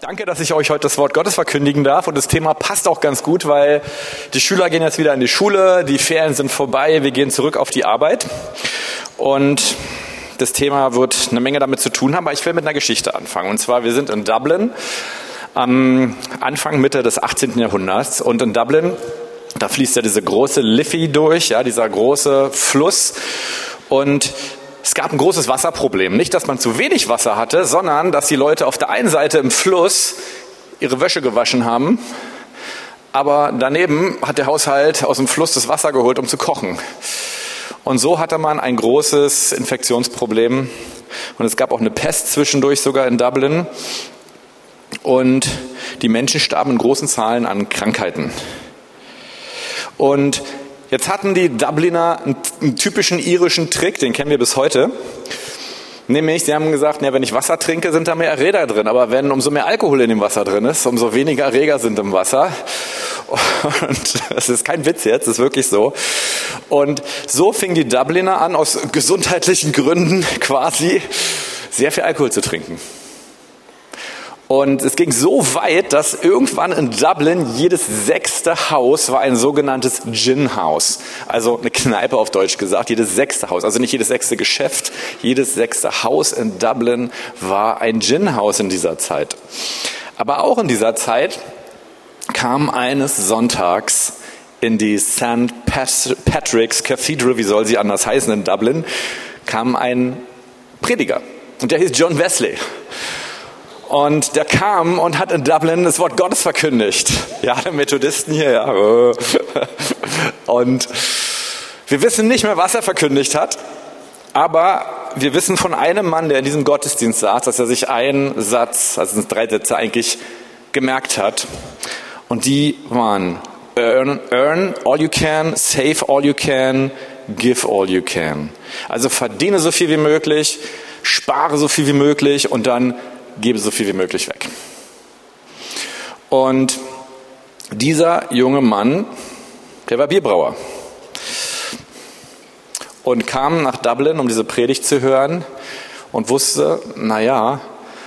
Danke, dass ich euch heute das Wort Gottes verkündigen darf. Und das Thema passt auch ganz gut, weil die Schüler gehen jetzt wieder in die Schule, die Ferien sind vorbei, wir gehen zurück auf die Arbeit. Und das Thema wird eine Menge damit zu tun haben, aber ich will mit einer Geschichte anfangen. Und zwar, wir sind in Dublin am Anfang, Mitte des 18. Jahrhunderts. Und in Dublin, da fließt ja diese große Liffey durch, ja, dieser große Fluss. Und es gab ein großes Wasserproblem. Nicht, dass man zu wenig Wasser hatte, sondern dass die Leute auf der einen Seite im Fluss ihre Wäsche gewaschen haben, aber daneben hat der Haushalt aus dem Fluss das Wasser geholt, um zu kochen. Und so hatte man ein großes Infektionsproblem. Und es gab auch eine Pest zwischendurch sogar in Dublin. Und die Menschen starben in großen Zahlen an Krankheiten. Und Jetzt hatten die Dubliner einen, typischen irischen Trick, den kennen wir bis heute. Nämlich, sie haben gesagt, ja, wenn ich Wasser trinke, sind da mehr Erreger drin. Aber wenn umso mehr Alkohol in dem Wasser drin ist, umso weniger Erreger sind im Wasser. Und das ist kein Witz jetzt, das ist wirklich so. Und so fingen die Dubliner an, aus gesundheitlichen Gründen quasi sehr viel Alkohol zu trinken. Und es ging so weit, dass irgendwann in Dublin jedes sechste Haus war ein sogenanntes Gin-Haus. Also eine Kneipe auf Deutsch gesagt, jedes sechste Haus. Also nicht jedes sechste Geschäft, jedes sechste Haus in Dublin war ein Gin-Haus in dieser Zeit. Aber auch in dieser Zeit kam eines Sonntags in die St. Patrick's Cathedral, wie soll sie anders heißen in Dublin, kam ein Prediger. Und der hieß John Wesley. Und der kam und hat in Dublin das Wort Gottes verkündigt. Ja, der Methodisten hier, ja. Und wir wissen nicht mehr, was er verkündigt hat, aber wir wissen von einem Mann, der in diesem Gottesdienst saß, dass er sich einen Satz, also drei Sätze eigentlich gemerkt hat. Und die waren earn, earn all you can, save all you can, give all you can. Also verdiene so viel wie möglich, spare so viel wie möglich und dann gebe so viel wie möglich weg. Und dieser junge Mann, der war Bierbrauer und kam nach Dublin, um diese Predigt zu hören und wusste, naja,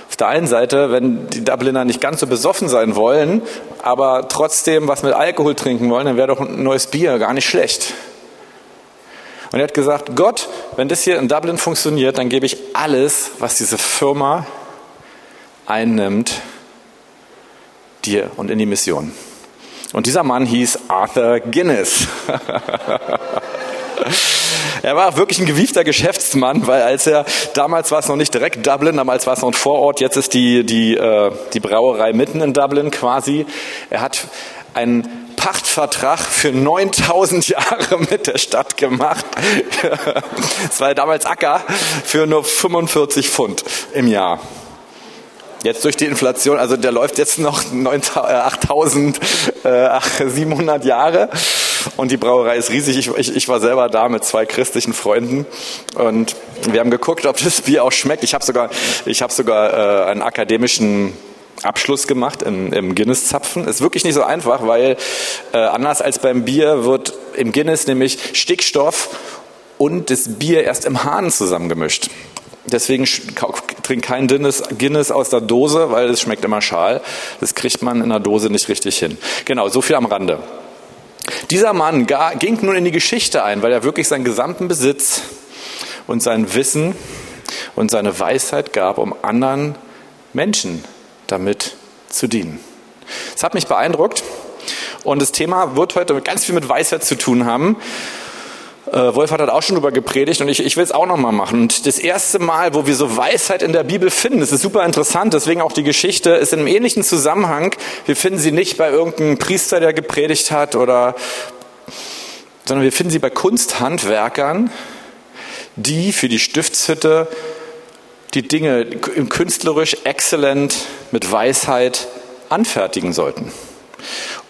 auf der einen Seite, wenn die Dubliner nicht ganz so besoffen sein wollen, aber trotzdem was mit Alkohol trinken wollen, dann wäre doch ein neues Bier gar nicht schlecht. Und er hat gesagt, Gott, wenn das hier in Dublin funktioniert, dann gebe ich alles, was diese Firma einnimmt, dir und in die Mission. Und dieser Mann hieß Arthur Guinness. er war wirklich ein gewiefter Geschäftsmann, weil als er, damals war es noch nicht direkt Dublin, damals war es noch ein Vorort, jetzt ist die, die, äh, die Brauerei mitten in Dublin quasi. Er hat einen Pachtvertrag für 9000 Jahre mit der Stadt gemacht. Es war damals Acker für nur 45 Pfund im Jahr. Jetzt durch die Inflation, also der läuft jetzt noch 8700 äh, Jahre und die Brauerei ist riesig. Ich, ich, ich, war selber da mit zwei christlichen Freunden und wir haben geguckt, ob das Bier auch schmeckt. Ich habe sogar, ich habe sogar äh, einen akademischen Abschluss gemacht im, im Guinness-Zapfen. Ist wirklich nicht so einfach, weil äh, anders als beim Bier wird im Guinness nämlich Stickstoff und das Bier erst im Hahn zusammengemischt. Deswegen trink kein Guinness aus der Dose, weil es schmeckt immer schal. Das kriegt man in der Dose nicht richtig hin. Genau, so viel am Rande. Dieser Mann ging nun in die Geschichte ein, weil er wirklich seinen gesamten Besitz und sein Wissen und seine Weisheit gab, um anderen Menschen damit zu dienen. Das hat mich beeindruckt und das Thema wird heute ganz viel mit Weisheit zu tun haben. Äh, Wolf hat auch schon darüber gepredigt und ich, ich will es auch nochmal machen. Und das erste Mal, wo wir so Weisheit in der Bibel finden, das ist super interessant, deswegen auch die Geschichte, ist in einem ähnlichen Zusammenhang. Wir finden sie nicht bei irgendeinem Priester, der gepredigt hat, oder, sondern wir finden sie bei Kunsthandwerkern, die für die Stiftshütte die Dinge künstlerisch exzellent mit Weisheit anfertigen sollten.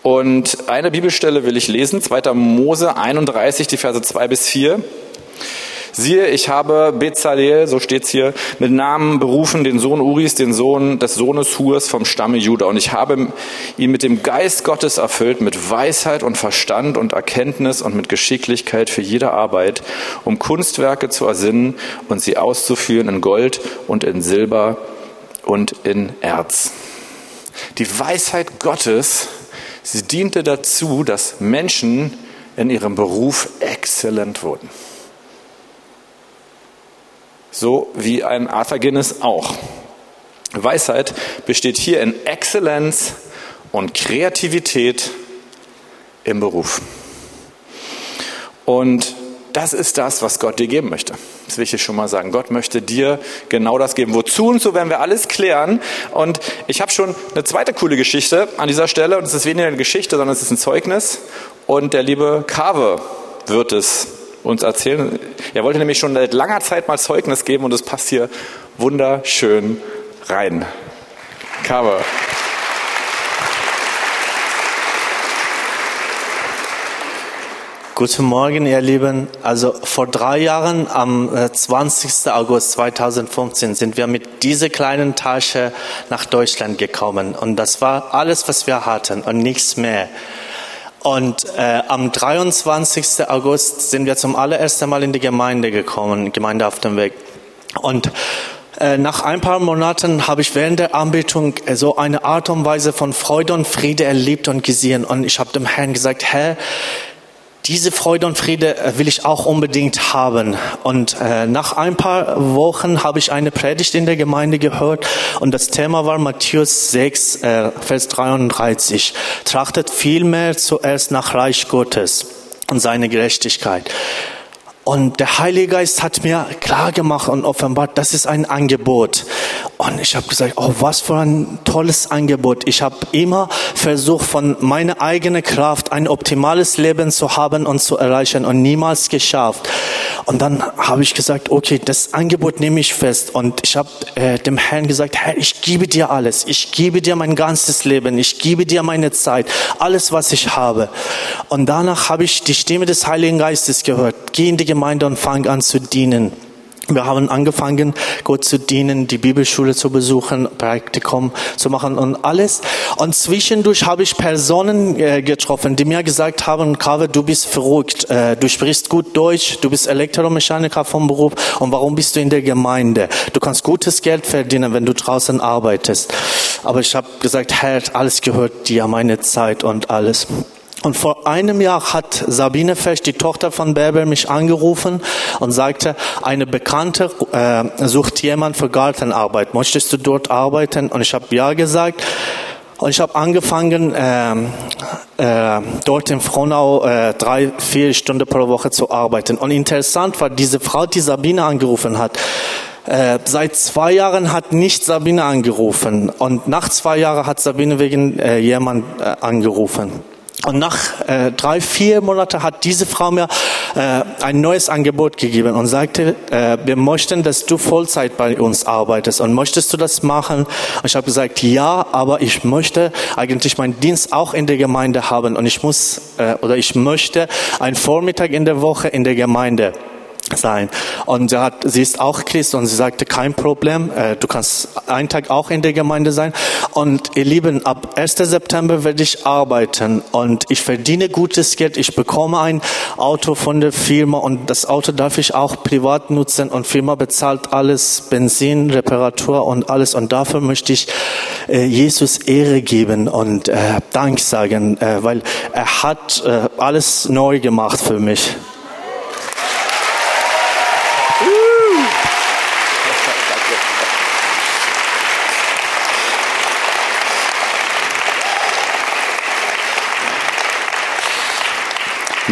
Und eine Bibelstelle will ich lesen, 2. Mose 31, die Verse 2 bis 4. Siehe, ich habe Bezalel, so steht's hier, mit Namen berufen, den Sohn Uris, den Sohn des Sohnes Hurs vom Stamme Juda. Und ich habe ihn mit dem Geist Gottes erfüllt, mit Weisheit und Verstand und Erkenntnis und mit Geschicklichkeit für jede Arbeit, um Kunstwerke zu ersinnen und sie auszuführen in Gold und in Silber und in Erz. Die Weisheit Gottes, sie diente dazu, dass Menschen in ihrem Beruf exzellent wurden. So wie ein Arthur Guinness auch. Weisheit besteht hier in Exzellenz und Kreativität im Beruf. Und das ist das, was Gott dir geben möchte. Das will ich schon mal sagen. Gott möchte dir genau das geben. Wozu und so werden wir alles klären. Und ich habe schon eine zweite coole Geschichte an dieser Stelle. Und es ist weniger eine Geschichte, sondern es ist ein Zeugnis. Und der liebe Kave wird es uns erzählen. Er wollte nämlich schon seit langer Zeit mal Zeugnis geben und es passt hier wunderschön rein. Kave. Guten Morgen, ihr Lieben. Also vor drei Jahren, am 20. Äh, August 2015, sind wir mit dieser kleinen Tasche nach Deutschland gekommen. Und das war alles, was wir hatten und nichts mehr. Und äh, am 23. August sind wir zum allerersten Mal in die Gemeinde gekommen, Gemeinde auf dem Weg. Und äh, nach ein paar Monaten habe ich während der Anbetung äh, so eine Art und Weise von Freude und Friede erlebt und gesehen. Und ich habe dem Herrn gesagt, Herr, diese Freude und Friede äh, will ich auch unbedingt haben. Und äh, nach ein paar Wochen habe ich eine Predigt in der Gemeinde gehört und das Thema war Matthäus 6, äh, Vers 33. Trachtet vielmehr zuerst nach Reich Gottes und seine Gerechtigkeit. Und der Heilige Geist hat mir klar gemacht und offenbart, das ist ein Angebot. Und ich habe gesagt, oh, was für ein tolles Angebot. Ich habe immer versucht, von meiner eigenen Kraft ein optimales Leben zu haben und zu erreichen und niemals geschafft. Und dann habe ich gesagt, okay, das Angebot nehme ich fest. Und ich habe äh, dem Herrn gesagt, Herr, ich gebe dir alles. Ich gebe dir mein ganzes Leben. Ich gebe dir meine Zeit. Alles, was ich habe. Und danach habe ich die Stimme des Heiligen Geistes gehört. Geh in die Gemeinde und fang an zu dienen. Wir haben angefangen, Gott zu dienen, die Bibelschule zu besuchen, Praktikum zu machen und alles. Und zwischendurch habe ich Personen äh, getroffen, die mir gesagt haben, Kave, du bist verrückt, äh, du sprichst gut Deutsch, du bist Elektromechaniker vom Beruf und warum bist du in der Gemeinde? Du kannst gutes Geld verdienen, wenn du draußen arbeitest. Aber ich habe gesagt, Herr, alles gehört dir, meine Zeit und alles. Und vor einem Jahr hat Sabine Fesch, die Tochter von Bärbel, mich angerufen und sagte, eine Bekannte äh, sucht jemand für Gartenarbeit. Möchtest du dort arbeiten? Und ich habe ja gesagt. Und ich habe angefangen, äh, äh, dort in Frohnau äh, drei, vier Stunden pro Woche zu arbeiten. Und interessant war, diese Frau, die Sabine angerufen hat, äh, seit zwei Jahren hat nicht Sabine angerufen. Und nach zwei Jahren hat Sabine wegen äh, jemand äh, angerufen. Und nach äh, drei, vier Monaten hat diese Frau mir äh, ein neues Angebot gegeben und sagte, äh, wir möchten, dass du Vollzeit bei uns arbeitest. Und möchtest du das machen? Und ich habe gesagt, ja, aber ich möchte eigentlich meinen Dienst auch in der Gemeinde haben. Und ich muss äh, oder ich möchte einen Vormittag in der Woche in der Gemeinde sein. Und sie, hat, sie ist auch Christ und sie sagte, kein Problem, äh, du kannst einen Tag auch in der Gemeinde sein. Und ihr Lieben, ab 1. September werde ich arbeiten und ich verdiene gutes Geld. Ich bekomme ein Auto von der Firma und das Auto darf ich auch privat nutzen und Firma bezahlt alles, Benzin, Reparatur und alles. Und dafür möchte ich äh, Jesus Ehre geben und äh, Dank sagen, weil er hat alles neu gemacht für mich.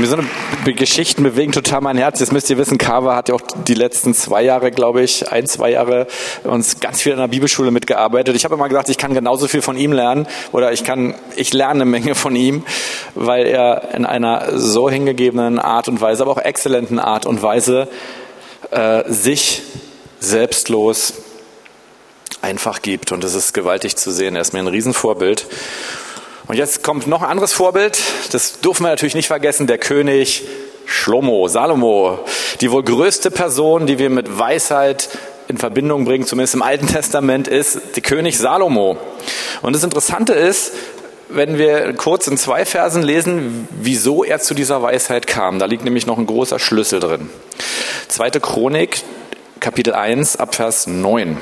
Mir so eine Geschichten bewegen total mein Herz. Jetzt müsst ihr wissen, Carver hat ja auch die letzten zwei Jahre, glaube ich, ein, zwei Jahre uns ganz viel in der Bibelschule mitgearbeitet. Ich habe immer gesagt, ich kann genauso viel von ihm lernen oder ich kann, ich lerne eine Menge von ihm, weil er in einer so hingegebenen Art und Weise, aber auch exzellenten Art und Weise äh, sich selbstlos einfach gibt. Und das ist gewaltig zu sehen. Er ist mir ein Riesenvorbild. Und jetzt kommt noch ein anderes Vorbild, das dürfen wir natürlich nicht vergessen, der König Schlomo, Salomo, die wohl größte Person, die wir mit Weisheit in Verbindung bringen, zumindest im Alten Testament, ist der König Salomo. Und das Interessante ist, wenn wir kurz in zwei Versen lesen, wieso er zu dieser Weisheit kam. Da liegt nämlich noch ein großer Schlüssel drin. Zweite Chronik, Kapitel 1, Abvers 9.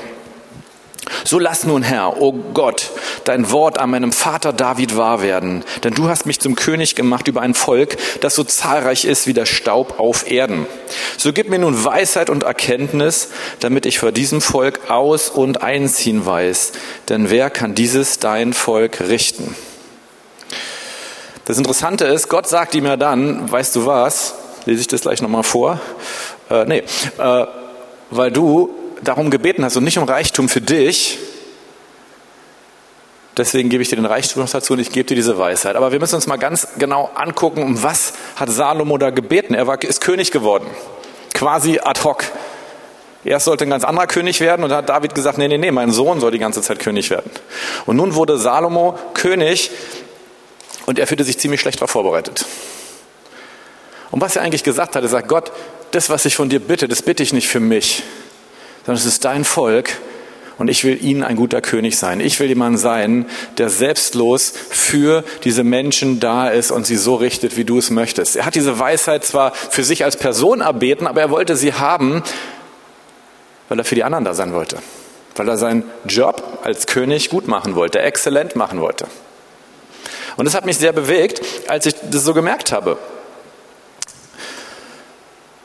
So lass nun, Herr, o oh Gott, dein Wort an meinem Vater David wahr werden, denn du hast mich zum König gemacht über ein Volk, das so zahlreich ist wie der Staub auf Erden. So gib mir nun Weisheit und Erkenntnis, damit ich vor diesem Volk aus und einziehen weiß, denn wer kann dieses dein Volk richten? Das Interessante ist, Gott sagt ihm ja dann, weißt du was, lese ich das gleich nochmal vor, äh, nee, äh, weil du darum gebeten hast und nicht um Reichtum für dich, deswegen gebe ich dir den Reichtum dazu und ich gebe dir diese Weisheit. Aber wir müssen uns mal ganz genau angucken, um was hat Salomo da gebeten. Er war, ist König geworden, quasi ad hoc. Erst sollte ein ganz anderer König werden und da hat David gesagt, nee, nee, nee, mein Sohn soll die ganze Zeit König werden. Und nun wurde Salomo König und er fühlte sich ziemlich schlecht darauf vorbereitet. Und was er eigentlich gesagt hat, er sagt, Gott, das, was ich von dir bitte, das bitte ich nicht für mich, sondern es ist dein Volk und ich will ihnen ein guter König sein. Ich will jemand sein, der selbstlos für diese Menschen da ist und sie so richtet, wie du es möchtest. Er hat diese Weisheit zwar für sich als Person erbeten, aber er wollte sie haben, weil er für die anderen da sein wollte. Weil er seinen Job als König gut machen wollte, exzellent machen wollte. Und das hat mich sehr bewegt, als ich das so gemerkt habe.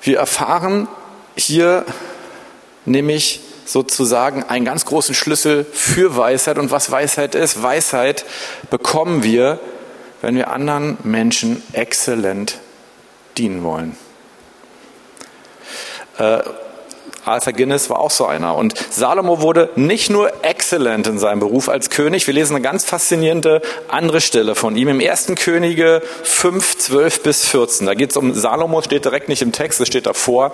Wir erfahren hier nämlich sozusagen einen ganz großen Schlüssel für Weisheit und was Weisheit ist. Weisheit bekommen wir, wenn wir anderen Menschen exzellent dienen wollen. Äh, Arthur Guinness war auch so einer. Und Salomo wurde nicht nur exzellent in seinem Beruf als König. Wir lesen eine ganz faszinierende andere Stelle von ihm im ersten Könige 5, 12 bis 14. Da geht es um Salomo, steht direkt nicht im Text, es steht davor.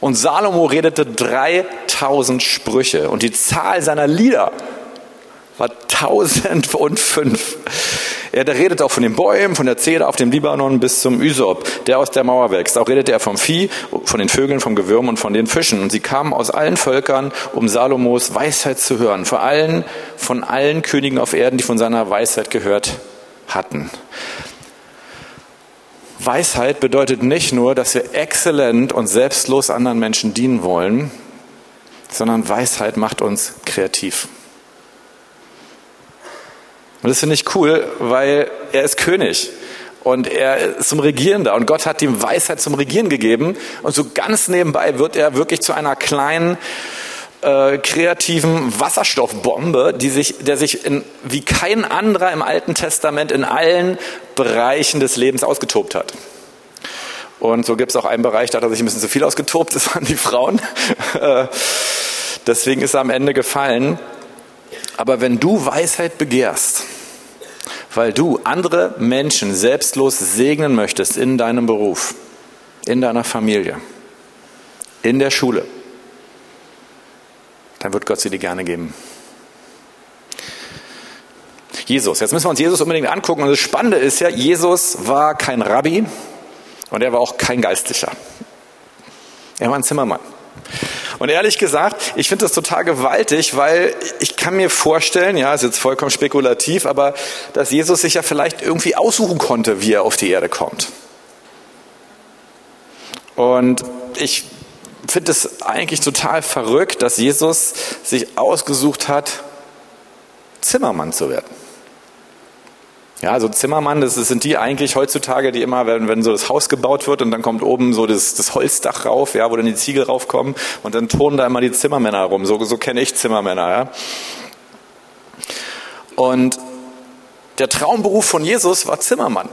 Und Salomo redete 3000 Sprüche und die Zahl seiner Lieder war 1005. Er redet auch von den Bäumen, von der Zeder auf dem Libanon bis zum Ysop, der aus der Mauer wächst. Auch redete er vom Vieh, von den Vögeln, vom Gewürm und von den Fischen. Und sie kamen aus allen Völkern, um Salomos Weisheit zu hören. Vor allem von allen Königen auf Erden, die von seiner Weisheit gehört hatten. Weisheit bedeutet nicht nur, dass wir exzellent und selbstlos anderen Menschen dienen wollen, sondern Weisheit macht uns kreativ. Und das finde ich cool, weil er ist König und er ist zum Regieren da und Gott hat ihm Weisheit zum Regieren gegeben und so ganz nebenbei wird er wirklich zu einer kleinen äh, kreativen Wasserstoffbombe, die sich, der sich in, wie kein anderer im Alten Testament in allen Bereichen des Lebens ausgetobt hat. Und so gibt es auch einen Bereich, da hat er sich ein bisschen zu viel ausgetobt, das waren die Frauen. Äh, deswegen ist er am Ende gefallen. Aber wenn du Weisheit begehrst, weil du andere Menschen selbstlos segnen möchtest in deinem Beruf, in deiner Familie, in der Schule, dann wird Gott sie dir gerne geben. Jesus. Jetzt müssen wir uns Jesus unbedingt angucken. Und das Spannende ist ja, Jesus war kein Rabbi und er war auch kein Geistlicher. Er war ein Zimmermann. Und ehrlich gesagt, ich finde das total gewaltig, weil ich kann mir vorstellen, ja, ist jetzt vollkommen spekulativ, aber dass Jesus sich ja vielleicht irgendwie aussuchen konnte, wie er auf die Erde kommt. Und ich finde es eigentlich total verrückt, dass Jesus sich ausgesucht hat, Zimmermann zu werden. Ja, also Zimmermann, das sind die eigentlich heutzutage, die immer, wenn, wenn so das Haus gebaut wird und dann kommt oben so das, das Holzdach rauf, ja, wo dann die Ziegel raufkommen und dann turnen da immer die Zimmermänner rum. So, so kenne ich Zimmermänner, ja. Und der Traumberuf von Jesus war Zimmermann.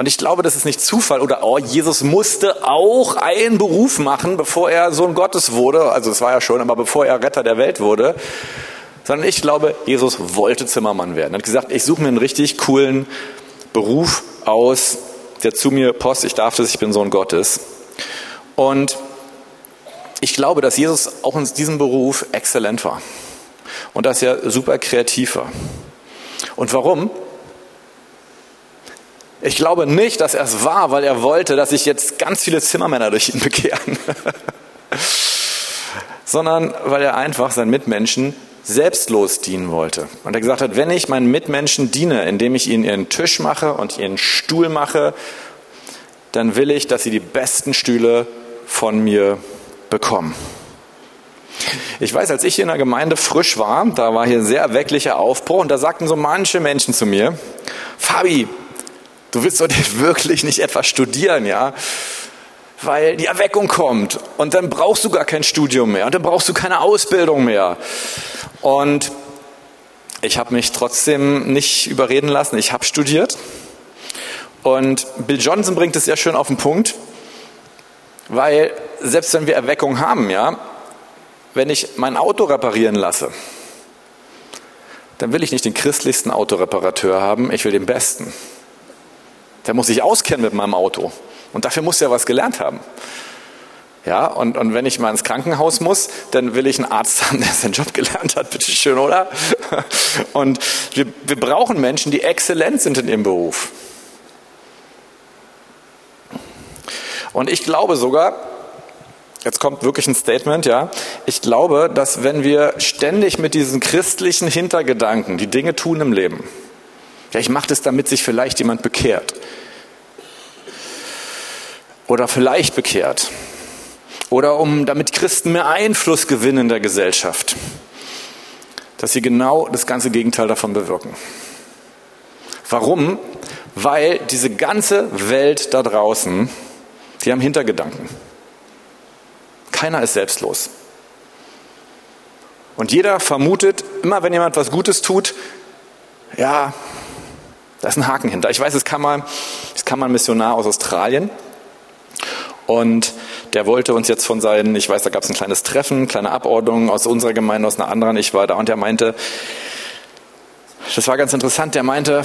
Und ich glaube, das ist nicht Zufall oder oh, Jesus musste auch einen Beruf machen, bevor er Sohn Gottes wurde. Also es war ja schon, aber bevor er Retter der Welt wurde sondern ich glaube, Jesus wollte Zimmermann werden. Er hat gesagt, ich suche mir einen richtig coolen Beruf aus, der zu mir passt, ich darf das, ich bin Sohn Gottes. Und ich glaube, dass Jesus auch in diesem Beruf exzellent war und dass er super kreativ war. Und warum? Ich glaube nicht, dass er es war, weil er wollte, dass sich jetzt ganz viele Zimmermänner durch ihn bekehren, sondern weil er einfach seinen Mitmenschen selbstlos dienen wollte. Und er gesagt hat, wenn ich meinen Mitmenschen diene, indem ich ihnen ihren Tisch mache und ihren Stuhl mache, dann will ich, dass sie die besten Stühle von mir bekommen. Ich weiß, als ich hier in der Gemeinde frisch war, da war hier ein sehr erwecklicher Aufbruch und da sagten so manche Menschen zu mir, Fabi, du willst doch wirklich nicht etwas studieren, ja? Weil die Erweckung kommt und dann brauchst du gar kein Studium mehr und dann brauchst du keine Ausbildung mehr. Und ich habe mich trotzdem nicht überreden lassen. Ich habe studiert. Und Bill Johnson bringt es sehr schön auf den Punkt, weil selbst wenn wir Erweckung haben, ja, wenn ich mein Auto reparieren lasse, dann will ich nicht den christlichsten Autoreparateur haben, ich will den besten. Der muss sich auskennen mit meinem Auto. Und dafür muss er was gelernt haben. Ja, und, und wenn ich mal ins Krankenhaus muss, dann will ich einen Arzt haben, der seinen Job gelernt hat, bitteschön, oder? Und wir, wir brauchen Menschen, die exzellent sind in ihrem Beruf. Und ich glaube sogar, jetzt kommt wirklich ein Statement, ja, ich glaube, dass wenn wir ständig mit diesen christlichen Hintergedanken die Dinge tun im Leben, ja, ich mache das, damit sich vielleicht jemand bekehrt. Oder vielleicht bekehrt oder um damit Christen mehr Einfluss gewinnen in der Gesellschaft, dass sie genau das ganze Gegenteil davon bewirken. Warum? Weil diese ganze Welt da draußen, die haben Hintergedanken. Keiner ist selbstlos. Und jeder vermutet, immer wenn jemand was Gutes tut, ja, da ist ein Haken hinter. Ich weiß, es kam mal, es kam mal ein Missionar aus Australien und der wollte uns jetzt von seinen, ich weiß, da gab es ein kleines Treffen, kleine Abordnung aus unserer Gemeinde, aus einer anderen, ich war da und der meinte, das war ganz interessant, der meinte,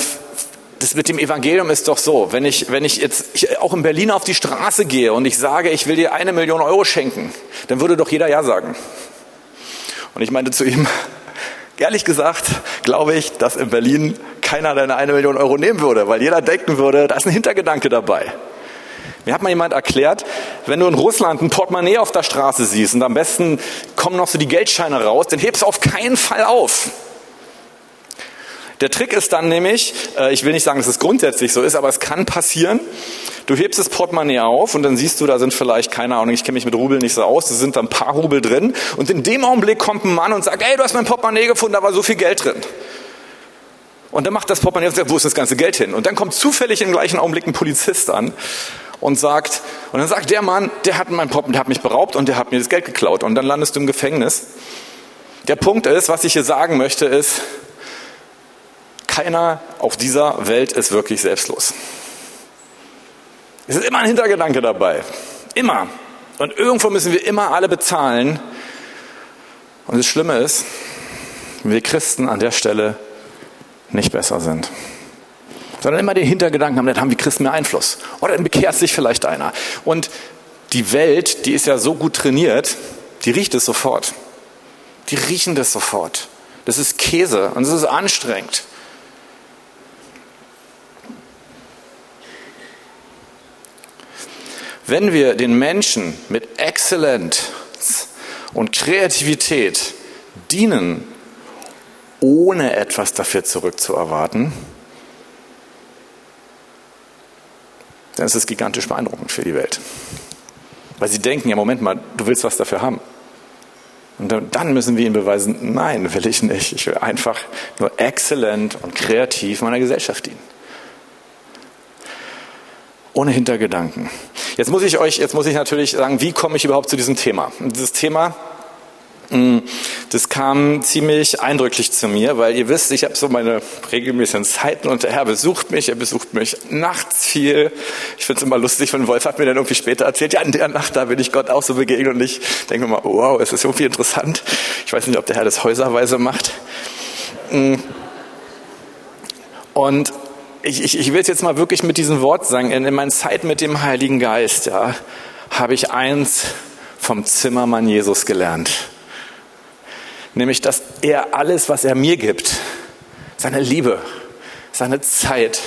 das mit dem Evangelium ist doch so, wenn ich, wenn ich jetzt ich auch in Berlin auf die Straße gehe und ich sage, ich will dir eine Million Euro schenken, dann würde doch jeder Ja sagen. Und ich meinte zu ihm, ehrlich gesagt, glaube ich, dass in Berlin keiner deine eine Million Euro nehmen würde, weil jeder denken würde, da ist ein Hintergedanke dabei. Mir hat mal jemand erklärt, wenn du in Russland ein Portemonnaie auf der Straße siehst und am besten kommen noch so die Geldscheine raus, dann hebst du auf keinen Fall auf. Der Trick ist dann nämlich, äh, ich will nicht sagen, dass es grundsätzlich so ist, aber es kann passieren. Du hebst das Portemonnaie auf und dann siehst du, da sind vielleicht, keine Ahnung, ich kenne mich mit Rubel nicht so aus, da sind da ein paar Rubel drin. Und in dem Augenblick kommt ein Mann und sagt, ey, du hast mein Portemonnaie gefunden, da war so viel Geld drin. Und dann macht das Portemonnaie und sagt, wo ist das ganze Geld hin? Und dann kommt zufällig im gleichen Augenblick ein Polizist an und sagt, und dann sagt der Mann, der hat mein Pop, der hat mich beraubt und der hat mir das Geld geklaut und dann landest du im Gefängnis. Der Punkt ist, was ich hier sagen möchte, ist, keiner auf dieser Welt ist wirklich selbstlos. Es ist immer ein Hintergedanke dabei. Immer. Und irgendwo müssen wir immer alle bezahlen. Und das Schlimme ist, wir Christen an der Stelle nicht besser sind sondern immer den Hintergedanken haben, dann haben wir Christen mehr Einfluss. Oder dann bekehrt sich vielleicht einer. Und die Welt, die ist ja so gut trainiert, die riecht es sofort. Die riechen das sofort. Das ist Käse und es ist anstrengend. Wenn wir den Menschen mit Exzellenz und Kreativität dienen, ohne etwas dafür zurückzuerwarten, dann ist es gigantisch beeindruckend für die Welt. Weil sie denken, ja, Moment mal, du willst was dafür haben. Und dann müssen wir ihnen beweisen, nein, will ich nicht. Ich will einfach nur exzellent und kreativ meiner Gesellschaft dienen. Ohne Hintergedanken. Jetzt muss ich euch, jetzt muss ich natürlich sagen, wie komme ich überhaupt zu diesem Thema? Und dieses Thema das kam ziemlich eindrücklich zu mir, weil ihr wisst, ich habe so meine regelmäßigen Zeiten und der Herr besucht mich, er besucht mich nachts viel. Ich finde es immer lustig, wenn Wolf hat mir dann irgendwie später erzählt, ja, in der Nacht, da bin ich Gott auch so begegnet und ich denke mal, wow, es ist irgendwie interessant. Ich weiß nicht, ob der Herr das häuserweise macht. Mm. Und ich, ich, ich will es jetzt mal wirklich mit diesem Wort sagen, in, in meiner Zeit mit dem Heiligen Geist, ja, habe ich eins vom Zimmermann Jesus gelernt Nämlich, dass er alles, was er mir gibt, seine Liebe, seine Zeit,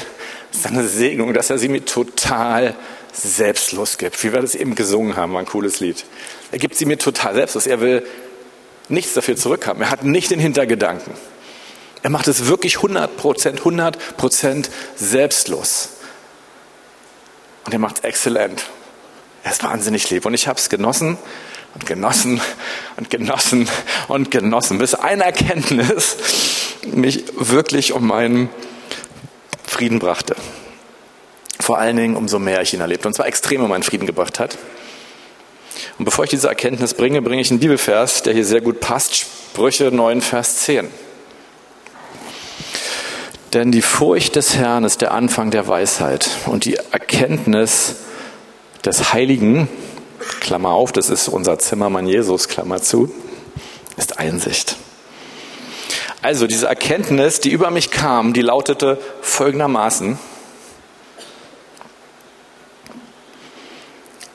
seine Segnung, dass er sie mir total selbstlos gibt. Wie wir das eben gesungen haben, war ein cooles Lied. Er gibt sie mir total selbstlos. Er will nichts dafür zurückhaben. Er hat nicht den Hintergedanken. Er macht es wirklich 100 Prozent, 100 Prozent selbstlos. Und er macht es exzellent. Er ist wahnsinnig lieb. Und ich habe es genossen. Und genossen und genossen und genossen, bis eine Erkenntnis mich wirklich um meinen Frieden brachte. Vor allen Dingen, umso mehr ich ihn erlebte. Und zwar extrem um meinen Frieden gebracht hat. Und bevor ich diese Erkenntnis bringe, bringe ich einen Bibelvers, der hier sehr gut passt. Sprüche 9, Vers 10. Denn die Furcht des Herrn ist der Anfang der Weisheit und die Erkenntnis des Heiligen, Klammer auf, das ist unser Zimmermann Jesus, Klammer zu, ist Einsicht. Also diese Erkenntnis, die über mich kam, die lautete folgendermaßen,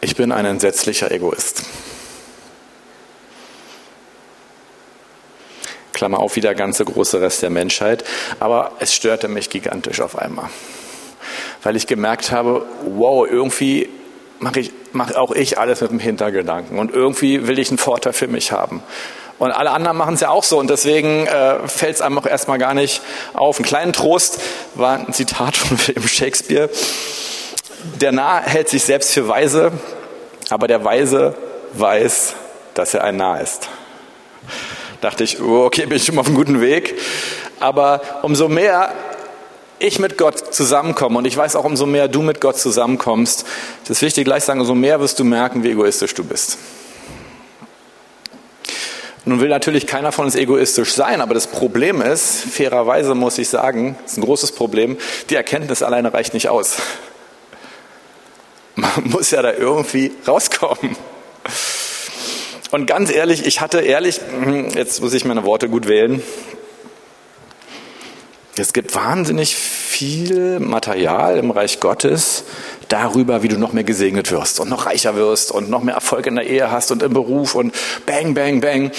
ich bin ein entsetzlicher Egoist. Klammer auf, wie der ganze große Rest der Menschheit. Aber es störte mich gigantisch auf einmal. Weil ich gemerkt habe, wow, irgendwie mache ich, mach auch ich alles mit dem Hintergedanken. Und irgendwie will ich einen Vorteil für mich haben. Und alle anderen machen es ja auch so und deswegen äh, fällt es einem auch erstmal gar nicht auf. Ein kleinen Trost war ein Zitat von William Shakespeare. Der Narr hält sich selbst für weise, aber der Weise weiß, dass er ein Narr ist. Dachte ich, oh, okay, bin ich schon mal auf einem guten Weg. Aber umso mehr ich mit Gott zusammenkomme und ich weiß auch, umso mehr du mit Gott zusammenkommst, das ist wichtig, gleich sagen, umso mehr wirst du merken, wie egoistisch du bist. Nun will natürlich keiner von uns egoistisch sein, aber das Problem ist, fairerweise muss ich sagen, ist ein großes Problem, die Erkenntnis alleine reicht nicht aus. Man muss ja da irgendwie rauskommen. Und ganz ehrlich, ich hatte ehrlich, hm, jetzt muss ich meine Worte gut wählen, es gibt wahnsinnig viel Material im Reich Gottes darüber, wie du noch mehr gesegnet wirst und noch reicher wirst und noch mehr Erfolg in der Ehe hast und im Beruf und bang, bang, bang.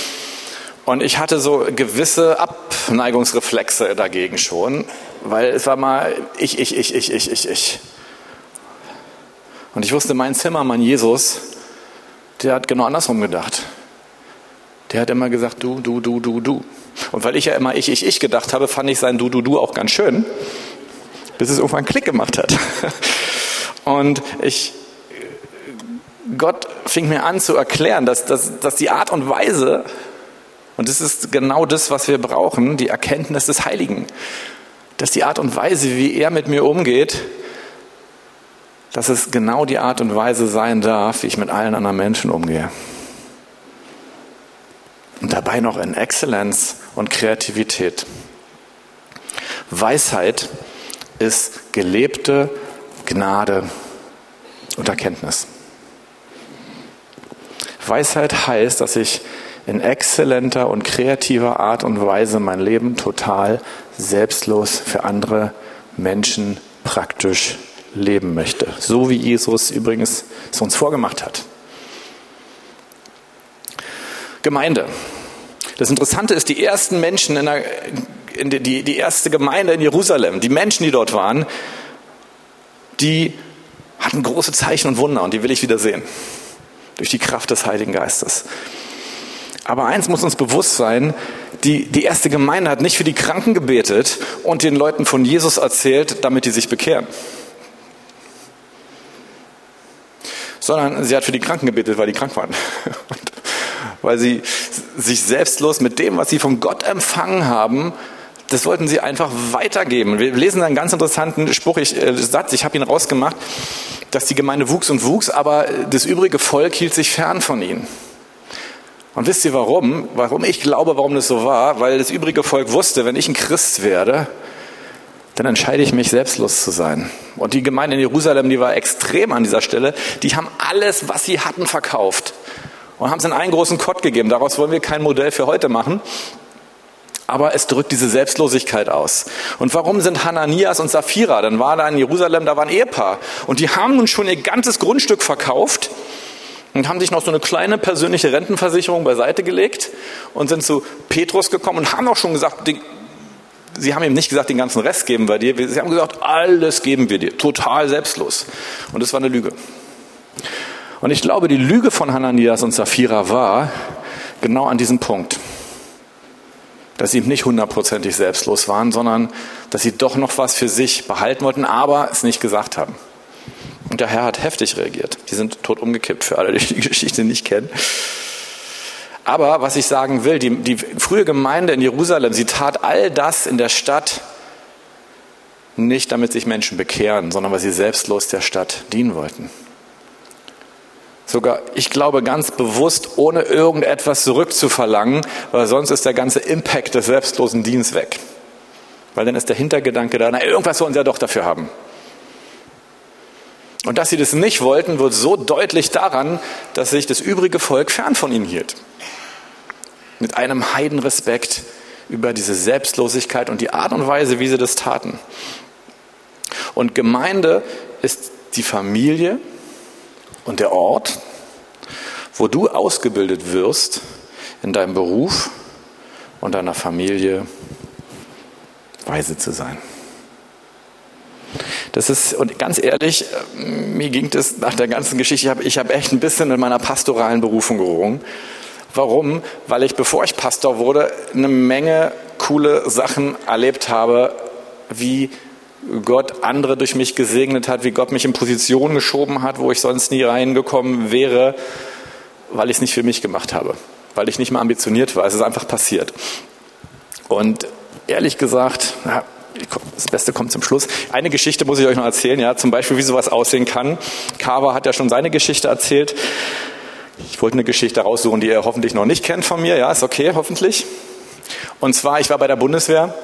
Und ich hatte so gewisse Abneigungsreflexe dagegen schon, weil es war mal ich, ich, ich, ich, ich, ich, ich. Und ich wusste, mein Zimmermann Jesus, der hat genau andersrum gedacht. Der hat immer gesagt, du, du, du, du, du. Und weil ich ja immer ich, ich, ich gedacht habe, fand ich sein Du, du, du auch ganz schön, bis es irgendwann einen Klick gemacht hat. Und ich, Gott fing mir an zu erklären, dass, dass, dass die Art und Weise, und das ist genau das, was wir brauchen, die Erkenntnis des Heiligen, dass die Art und Weise, wie er mit mir umgeht, dass es genau die Art und Weise sein darf, wie ich mit allen anderen Menschen umgehe. Und dabei noch in Exzellenz und Kreativität. Weisheit ist gelebte Gnade und Erkenntnis. Weisheit heißt, dass ich in exzellenter und kreativer Art und Weise mein Leben total selbstlos für andere Menschen praktisch leben möchte. So wie Jesus übrigens es uns vorgemacht hat. Gemeinde. Das Interessante ist, die ersten Menschen in, der, in die, die erste Gemeinde in Jerusalem, die Menschen, die dort waren, die hatten große Zeichen und Wunder und die will ich wieder sehen. Durch die Kraft des Heiligen Geistes. Aber eins muss uns bewusst sein, die, die erste Gemeinde hat nicht für die Kranken gebetet und den Leuten von Jesus erzählt, damit die sich bekehren. Sondern sie hat für die Kranken gebetet, weil die krank waren. weil sie sich selbstlos mit dem, was sie von Gott empfangen haben, das wollten sie einfach weitergeben. Wir lesen einen ganz interessanten Spruch, ich, äh, Satz, ich habe ihn rausgemacht, dass die Gemeinde wuchs und wuchs, aber das übrige Volk hielt sich fern von ihnen. Und wisst ihr warum? Warum ich glaube, warum das so war? Weil das übrige Volk wusste, wenn ich ein Christ werde, dann entscheide ich mich, selbstlos zu sein. Und die Gemeinde in Jerusalem, die war extrem an dieser Stelle. Die haben alles, was sie hatten, verkauft und haben es in einen großen Kott gegeben. Daraus wollen wir kein Modell für heute machen. Aber es drückt diese Selbstlosigkeit aus. Und warum sind Hananias und Sapphira? Dann war da in Jerusalem, da war ein Ehepaar. Und die haben nun schon ihr ganzes Grundstück verkauft und haben sich noch so eine kleine persönliche Rentenversicherung beiseite gelegt und sind zu Petrus gekommen und haben auch schon gesagt, sie haben ihm nicht gesagt, den ganzen Rest geben wir dir. Sie haben gesagt, alles geben wir dir. Total selbstlos. Und das war eine Lüge. Und ich glaube, die Lüge von Hananias und Sapphira war genau an diesem Punkt. Dass sie nicht hundertprozentig selbstlos waren, sondern dass sie doch noch was für sich behalten wollten, aber es nicht gesagt haben. Und der Herr hat heftig reagiert. Die sind tot umgekippt, für alle, die die Geschichte nicht kennen. Aber was ich sagen will, die, die frühe Gemeinde in Jerusalem, sie tat all das in der Stadt nicht, damit sich Menschen bekehren, sondern weil sie selbstlos der Stadt dienen wollten. Sogar, ich glaube, ganz bewusst, ohne irgendetwas zurückzuverlangen, weil sonst ist der ganze Impact des selbstlosen Dienstes weg. Weil dann ist der Hintergedanke da, na, irgendwas sollen sie ja doch dafür haben. Und dass sie das nicht wollten, wird so deutlich daran, dass sich das übrige Volk fern von ihnen hielt. Mit einem Heidenrespekt über diese Selbstlosigkeit und die Art und Weise, wie sie das taten. Und Gemeinde ist die Familie und der Ort, wo du ausgebildet wirst in deinem Beruf und deiner Familie weise zu sein. Das ist, und ganz ehrlich, mir ging das nach der ganzen Geschichte, ich habe ich hab echt ein bisschen in meiner pastoralen Berufung gerungen. Warum? Weil ich, bevor ich Pastor wurde, eine Menge coole Sachen erlebt habe, wie Gott andere durch mich gesegnet hat, wie Gott mich in Positionen geschoben hat, wo ich sonst nie reingekommen wäre, weil ich es nicht für mich gemacht habe, weil ich nicht mal ambitioniert war. Es ist einfach passiert. Und ehrlich gesagt, ja, das Beste kommt zum Schluss. Eine Geschichte muss ich euch noch erzählen, ja, zum Beispiel, wie sowas aussehen kann. Carver hat ja schon seine Geschichte erzählt. Ich wollte eine Geschichte raussuchen, die ihr hoffentlich noch nicht kennt von mir. Ja, ist okay, hoffentlich. Und zwar, ich war bei der Bundeswehr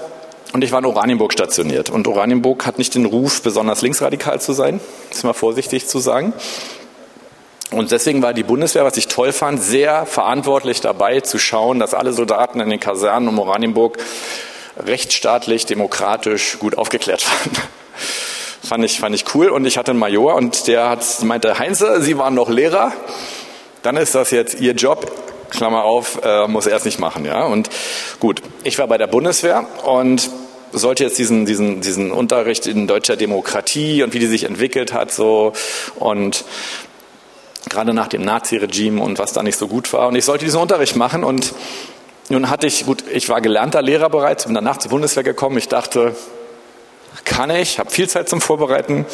und ich war in Oranienburg stationiert. Und Oranienburg hat nicht den Ruf, besonders linksradikal zu sein. Ist mal vorsichtig zu sagen. Und deswegen war die Bundeswehr, was ich toll fand, sehr verantwortlich dabei zu schauen, dass alle Soldaten in den Kasernen um Oranienburg rechtsstaatlich, demokratisch gut aufgeklärt waren. fand ich, fand ich cool. Und ich hatte einen Major und der hat, meinte, Heinze, Sie waren noch Lehrer. Dann ist das jetzt Ihr Job. Klammer auf, äh, muss er es nicht machen, ja. Und gut, ich war bei der Bundeswehr und sollte jetzt diesen, diesen, diesen Unterricht in deutscher Demokratie und wie die sich entwickelt hat, so und gerade nach dem Nazi-Regime und was da nicht so gut war. Und ich sollte diesen Unterricht machen und nun hatte ich, gut, ich war gelernter Lehrer bereits, bin danach zur Bundeswehr gekommen. Ich dachte, kann ich, habe viel Zeit zum Vorbereiten.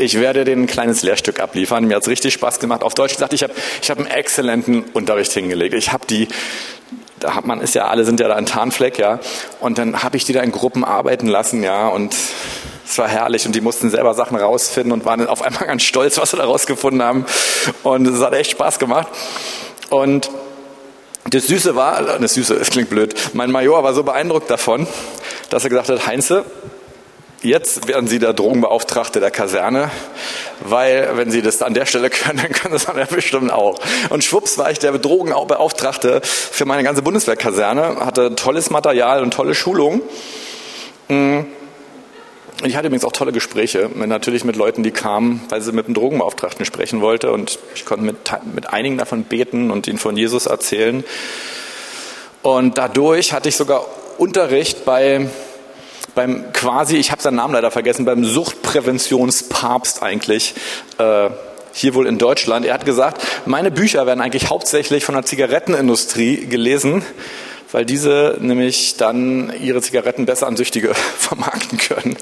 Ich werde den ein kleines Lehrstück abliefern. Mir hat es richtig Spaß gemacht. Auf Deutsch gesagt, ich habe ich hab einen exzellenten Unterricht hingelegt. Ich habe die, da hat man ist ja, alle sind ja da ein Tarnfleck, ja. Und dann habe ich die da in Gruppen arbeiten lassen, ja. Und es war herrlich und die mussten selber Sachen rausfinden und waren auf einmal ganz stolz, was sie da rausgefunden haben. Und es hat echt Spaß gemacht. Und das Süße war, das Süße, es klingt blöd, mein Major war so beeindruckt davon, dass er gesagt hat, Heinze, jetzt werden Sie der Drogenbeauftragte der Kaserne, weil wenn Sie das an der Stelle können, dann können Sie es an der bestimmt auch. Und schwupps war ich der Drogenbeauftragte für meine ganze Bundeswehrkaserne, hatte tolles Material und tolle Schulungen. Mm. Ich hatte übrigens auch tolle Gespräche, natürlich mit Leuten, die kamen, weil sie mit einem Drogenbeauftragten sprechen wollte. Und ich konnte mit, mit einigen davon beten und ihnen von Jesus erzählen. Und dadurch hatte ich sogar Unterricht bei, beim quasi, ich habe seinen Namen leider vergessen, beim Suchtpräventionspapst eigentlich. Äh, hier wohl in Deutschland. Er hat gesagt, meine Bücher werden eigentlich hauptsächlich von der Zigarettenindustrie gelesen weil diese nämlich dann ihre Zigaretten besser an Süchtige vermarkten können.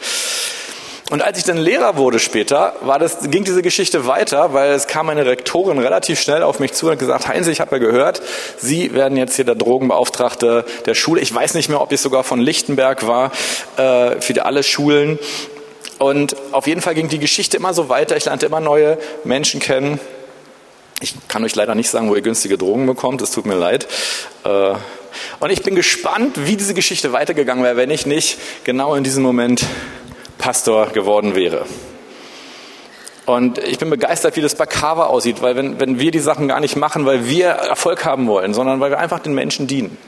Und als ich dann Lehrer wurde später, war das, ging diese Geschichte weiter, weil es kam eine Rektorin relativ schnell auf mich zu und hat gesagt, Heinz, ich habe ja gehört, Sie werden jetzt hier der Drogenbeauftragte der Schule. Ich weiß nicht mehr, ob es sogar von Lichtenberg war, äh, für alle Schulen. Und auf jeden Fall ging die Geschichte immer so weiter. Ich lernte immer neue Menschen kennen. Ich kann euch leider nicht sagen, wo ihr günstige Drogen bekommt. Es tut mir leid. Äh, und ich bin gespannt, wie diese Geschichte weitergegangen wäre, wenn ich nicht genau in diesem Moment Pastor geworden wäre. Und ich bin begeistert, wie das bei Kava aussieht, weil wenn, wenn wir die Sachen gar nicht machen, weil wir Erfolg haben wollen, sondern weil wir einfach den Menschen dienen.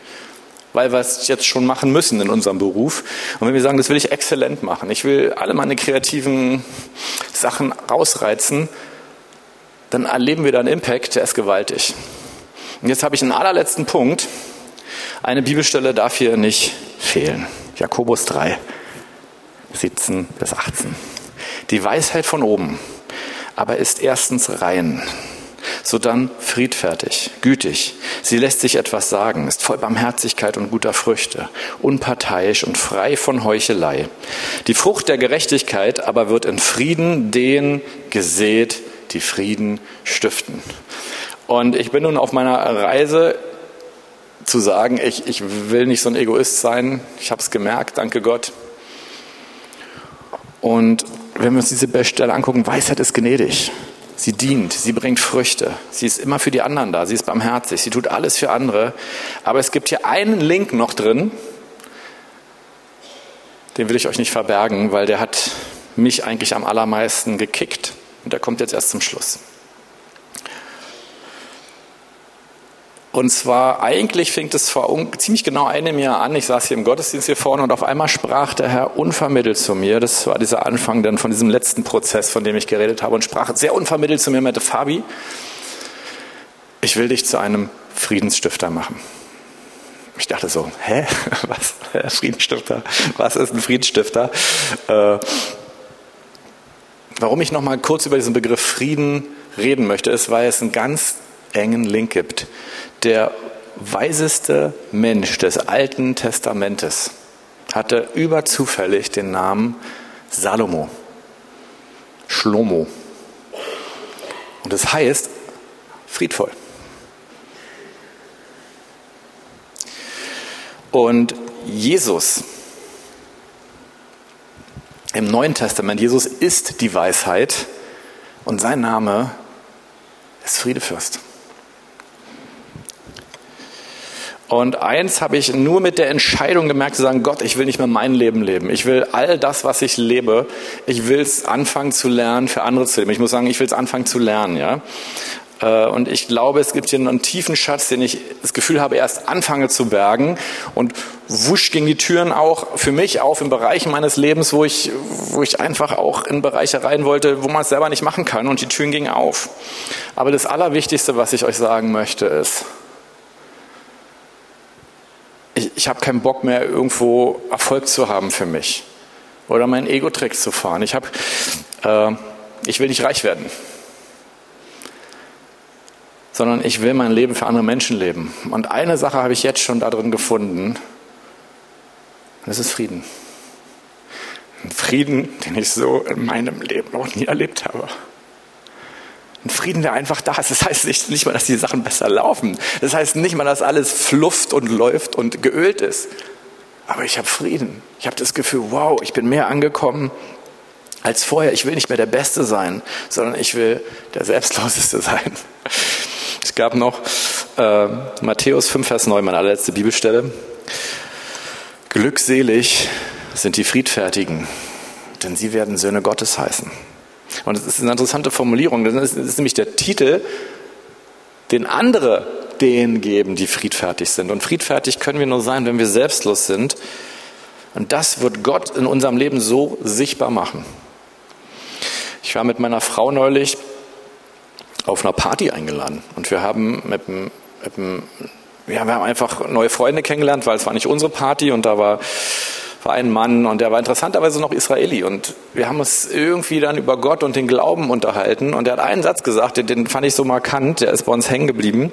Weil wir es jetzt schon machen müssen in unserem Beruf. Und wenn wir sagen, das will ich exzellent machen, ich will alle meine kreativen Sachen rausreizen, dann erleben wir da einen Impact, der ist gewaltig. Und jetzt habe ich einen allerletzten Punkt. Eine Bibelstelle darf hier nicht fehlen. Jakobus 3, 17 bis 18. Die Weisheit von oben aber ist erstens rein, sodann friedfertig, gütig. Sie lässt sich etwas sagen, ist voll Barmherzigkeit und guter Früchte, unparteiisch und frei von Heuchelei. Die Frucht der Gerechtigkeit aber wird in Frieden den gesät, die Frieden stiften. Und ich bin nun auf meiner Reise zu sagen, ich, ich will nicht so ein Egoist sein. Ich habe es gemerkt, danke Gott. Und wenn wir uns diese Bestelle angucken, Weisheit ist gnädig. Sie dient, sie bringt Früchte. Sie ist immer für die anderen da. Sie ist barmherzig. Sie tut alles für andere. Aber es gibt hier einen Link noch drin, den will ich euch nicht verbergen, weil der hat mich eigentlich am allermeisten gekickt. Und der kommt jetzt erst zum Schluss. Und zwar, eigentlich fing es vor ziemlich genau einem Jahr an. Ich saß hier im Gottesdienst hier vorne und auf einmal sprach der Herr unvermittelt zu mir. Das war dieser Anfang dann von diesem letzten Prozess, von dem ich geredet habe und sprach sehr unvermittelt zu mir, meinte Fabi, ich will dich zu einem Friedensstifter machen. Ich dachte so, hä? Was? Friedensstifter? Was ist ein Friedensstifter? Äh, warum ich nochmal kurz über diesen Begriff Frieden reden möchte, ist, weil es einen ganz engen Link gibt der weiseste Mensch des Alten Testamentes hatte überzufällig den Namen Salomo, Schlomo. Und das heißt friedvoll. Und Jesus im Neuen Testament, Jesus ist die Weisheit und sein Name ist Friedefürst. Und eins habe ich nur mit der Entscheidung gemerkt zu sagen, Gott, ich will nicht mehr mein Leben leben. Ich will all das, was ich lebe, ich will es anfangen zu lernen, für andere zu leben. Ich muss sagen, ich will es anfangen zu lernen, ja. Äh, und ich glaube, es gibt hier einen tiefen Schatz, den ich das Gefühl habe, erst anfange zu bergen. Und wusch ging die Türen auch für mich auf in Bereichen meines Lebens, wo ich, wo ich einfach auch in Bereiche rein wollte, wo man es selber nicht machen kann. Und die Türen gingen auf. Aber das Allerwichtigste, was ich euch sagen möchte, ist, ich, ich habe keinen Bock mehr, irgendwo Erfolg zu haben für mich oder meinen Ego-Trick zu fahren. Ich, hab, äh, ich will nicht reich werden, sondern ich will mein Leben für andere Menschen leben. Und eine Sache habe ich jetzt schon darin gefunden, und das ist Frieden. Frieden, den ich so in meinem Leben noch nie erlebt habe. Ein Frieden, der einfach da ist. Das heißt nicht, nicht mal, dass die Sachen besser laufen. Das heißt nicht mal, dass alles flufft und läuft und geölt ist. Aber ich habe Frieden. Ich habe das Gefühl, wow, ich bin mehr angekommen als vorher. Ich will nicht mehr der Beste sein, sondern ich will der Selbstloseste sein. Es gab noch äh, Matthäus 5, Vers 9, meine allerletzte Bibelstelle. Glückselig sind die Friedfertigen, denn sie werden Söhne Gottes heißen. Und das ist eine interessante Formulierung. Das ist, nämlich der Titel, den andere denen geben, die friedfertig sind. Und friedfertig können wir nur sein, wenn wir selbstlos sind. Und das wird Gott in unserem Leben so sichtbar machen. Ich war mit meiner Frau neulich auf einer Party eingeladen und wir haben mit dem, mit dem ja, wir haben einfach neue Freunde kennengelernt, weil es war nicht unsere Party und da war war ein Mann und der war interessanterweise noch Israeli. Und wir haben uns irgendwie dann über Gott und den Glauben unterhalten. Und er hat einen Satz gesagt, den, den fand ich so markant, der ist bei uns hängen geblieben.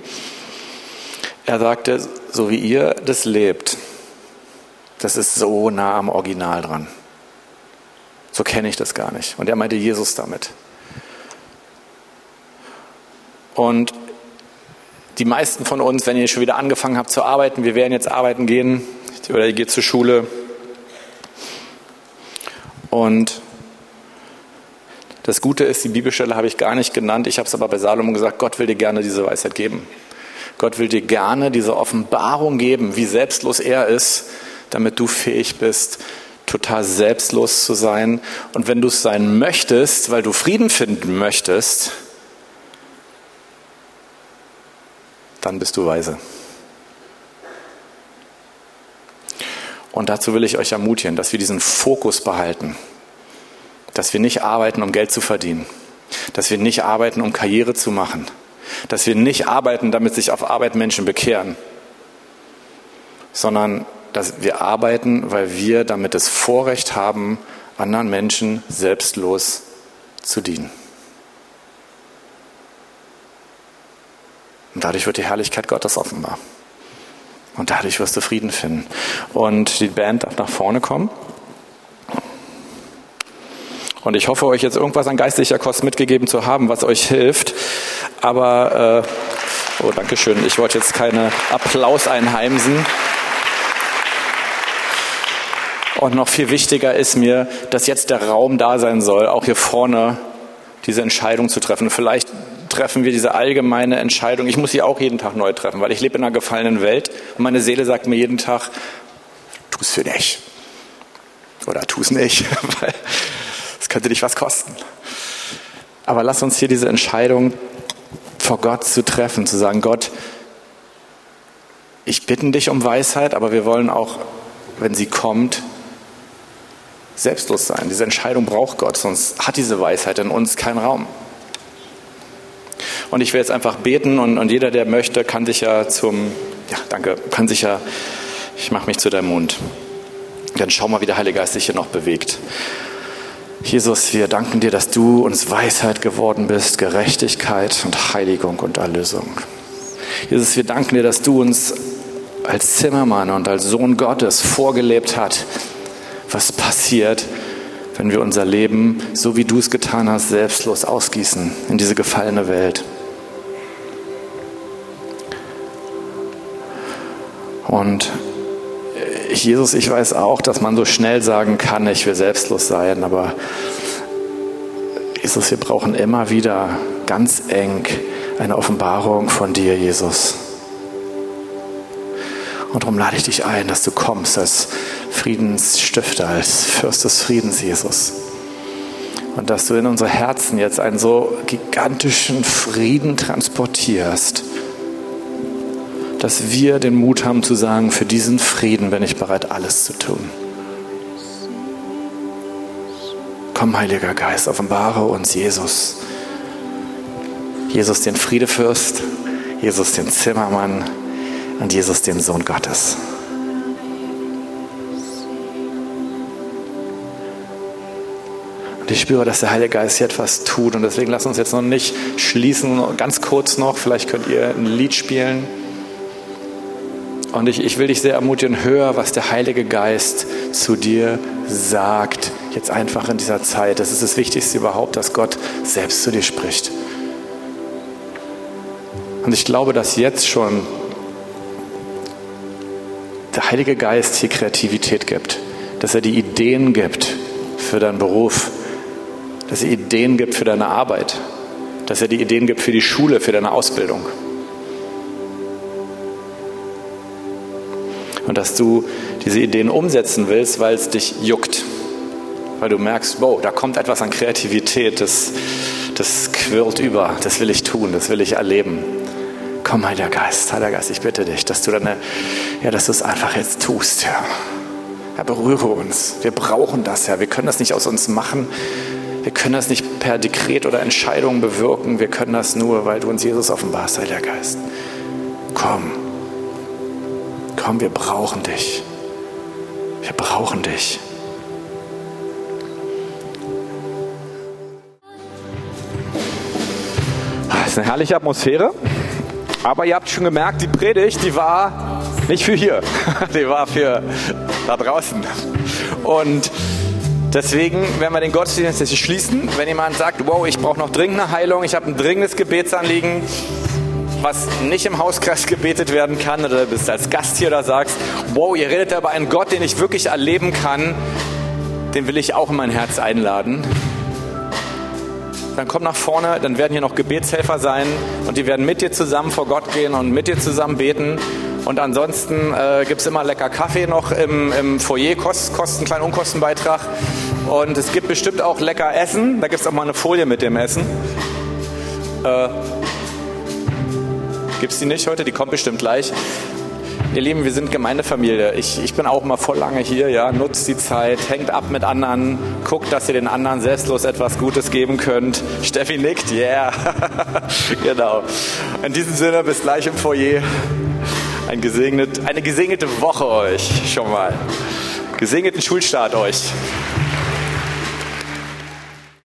Er sagte, so wie ihr das lebt, das ist so nah am Original dran. So kenne ich das gar nicht. Und er meinte Jesus damit. Und die meisten von uns, wenn ihr schon wieder angefangen habt zu arbeiten, wir werden jetzt arbeiten gehen oder ihr geht zur Schule, und das Gute ist, die Bibelstelle habe ich gar nicht genannt. Ich habe es aber bei Salomon gesagt, Gott will dir gerne diese Weisheit geben. Gott will dir gerne diese Offenbarung geben, wie selbstlos er ist, damit du fähig bist, total selbstlos zu sein. Und wenn du es sein möchtest, weil du Frieden finden möchtest, dann bist du weise. Und dazu will ich euch ermutigen, dass wir diesen Fokus behalten, dass wir nicht arbeiten, um Geld zu verdienen, dass wir nicht arbeiten, um Karriere zu machen, dass wir nicht arbeiten, damit sich auf Arbeit Menschen bekehren, sondern dass wir arbeiten, weil wir damit das Vorrecht haben, anderen Menschen selbstlos zu dienen. Und dadurch wird die Herrlichkeit Gottes offenbar. Und dadurch wirst du Frieden finden. Und die Band darf nach vorne kommen. Und ich hoffe, euch jetzt irgendwas an geistlicher Kost mitgegeben zu haben, was euch hilft. Aber äh, Oh, danke schön. Ich wollte jetzt keine Applaus einheimsen. Und noch viel wichtiger ist mir, dass jetzt der Raum da sein soll, auch hier vorne diese Entscheidung zu treffen. Vielleicht treffen wir diese allgemeine Entscheidung. Ich muss sie auch jeden Tag neu treffen, weil ich lebe in einer gefallenen Welt und meine Seele sagt mir jeden Tag, tu es für dich. Oder tu es nicht, es könnte dich was kosten. Aber lass uns hier diese Entscheidung vor Gott zu treffen, zu sagen, Gott, ich bitte dich um Weisheit, aber wir wollen auch, wenn sie kommt, selbstlos sein. Diese Entscheidung braucht Gott, sonst hat diese Weisheit in uns keinen Raum. Und ich will jetzt einfach beten und, und jeder, der möchte, kann sich ja zum, ja, danke, kann sich ja, ich mache mich zu deinem Mund. Dann schau mal, wie der Heilige Geist sich hier noch bewegt. Jesus, wir danken dir, dass du uns Weisheit geworden bist, Gerechtigkeit und Heiligung und Erlösung. Jesus, wir danken dir, dass du uns als Zimmermann und als Sohn Gottes vorgelebt hast, was passiert, wenn wir unser Leben, so wie du es getan hast, selbstlos ausgießen in diese gefallene Welt. Und Jesus, ich weiß auch, dass man so schnell sagen kann, ich will selbstlos sein, aber Jesus, wir brauchen immer wieder ganz eng eine Offenbarung von dir, Jesus. Und darum lade ich dich ein, dass du kommst als Friedensstifter, als Fürst des Friedens, Jesus. Und dass du in unsere Herzen jetzt einen so gigantischen Frieden transportierst, dass wir den Mut haben zu sagen, für diesen Frieden bin ich bereit, alles zu tun. Komm, Heiliger Geist, offenbare uns Jesus. Jesus den Friedefürst, Jesus den Zimmermann und Jesus den Sohn Gottes. Und ich spüre, dass der Heilige Geist hier etwas tut. Und deswegen lass uns jetzt noch nicht schließen. Ganz kurz noch, vielleicht könnt ihr ein Lied spielen. Und ich, ich will dich sehr ermutigen, hör, was der Heilige Geist zu dir sagt, jetzt einfach in dieser Zeit. Das ist das Wichtigste überhaupt, dass Gott selbst zu dir spricht. Und ich glaube, dass jetzt schon der Heilige Geist hier Kreativität gibt, dass er die Ideen gibt für deinen Beruf, dass er Ideen gibt für deine Arbeit, dass er die Ideen gibt für die Schule, für deine Ausbildung. Und dass du diese Ideen umsetzen willst, weil es dich juckt. Weil du merkst, wow, da kommt etwas an Kreativität, das, das quirlt über, das will ich tun, das will ich erleben. Komm, Heiliger Geist, Heiliger Geist, ich bitte dich, dass du deine, ja, dass du es einfach jetzt tust, Herr. Herr, berühre uns. Wir brauchen das, Herr. Wir können das nicht aus uns machen. Wir können das nicht per Dekret oder Entscheidung bewirken. Wir können das nur, weil du uns Jesus offenbarst, Heiliger Geist. Komm. Komm, wir brauchen dich. Wir brauchen dich. Das ist eine herrliche Atmosphäre. Aber ihr habt schon gemerkt, die Predigt, die war nicht für hier. Die war für da draußen. Und deswegen werden wir den Gottesdienst jetzt schließen. Wenn jemand sagt, wow, ich brauche noch dringend eine Heilung, ich habe ein dringendes Gebetsanliegen, was nicht im Hauskreis gebetet werden kann, oder du bist als Gast hier oder sagst, wow, ihr redet über einen Gott, den ich wirklich erleben kann, den will ich auch in mein Herz einladen dann komm nach vorne, dann werden hier noch Gebetshelfer sein und die werden mit dir zusammen vor Gott gehen und mit dir zusammen beten. Und ansonsten äh, gibt es immer lecker Kaffee noch im, im Foyer, kostet einen kleinen Unkostenbeitrag. Und es gibt bestimmt auch lecker Essen. Da gibt es auch mal eine Folie mit dem Essen. Äh, gibt es die nicht heute? Die kommt bestimmt gleich. Ihr Lieben, wir sind Gemeindefamilie. Ich, ich bin auch mal voll lange hier, ja. Nutzt die Zeit, hängt ab mit anderen, guckt, dass ihr den anderen selbstlos etwas Gutes geben könnt. Steffi nickt, yeah. genau. In diesem Sinne, bis gleich im Foyer. Ein gesegnet, eine gesegnete Woche euch schon mal. Gesegneten Schulstart euch.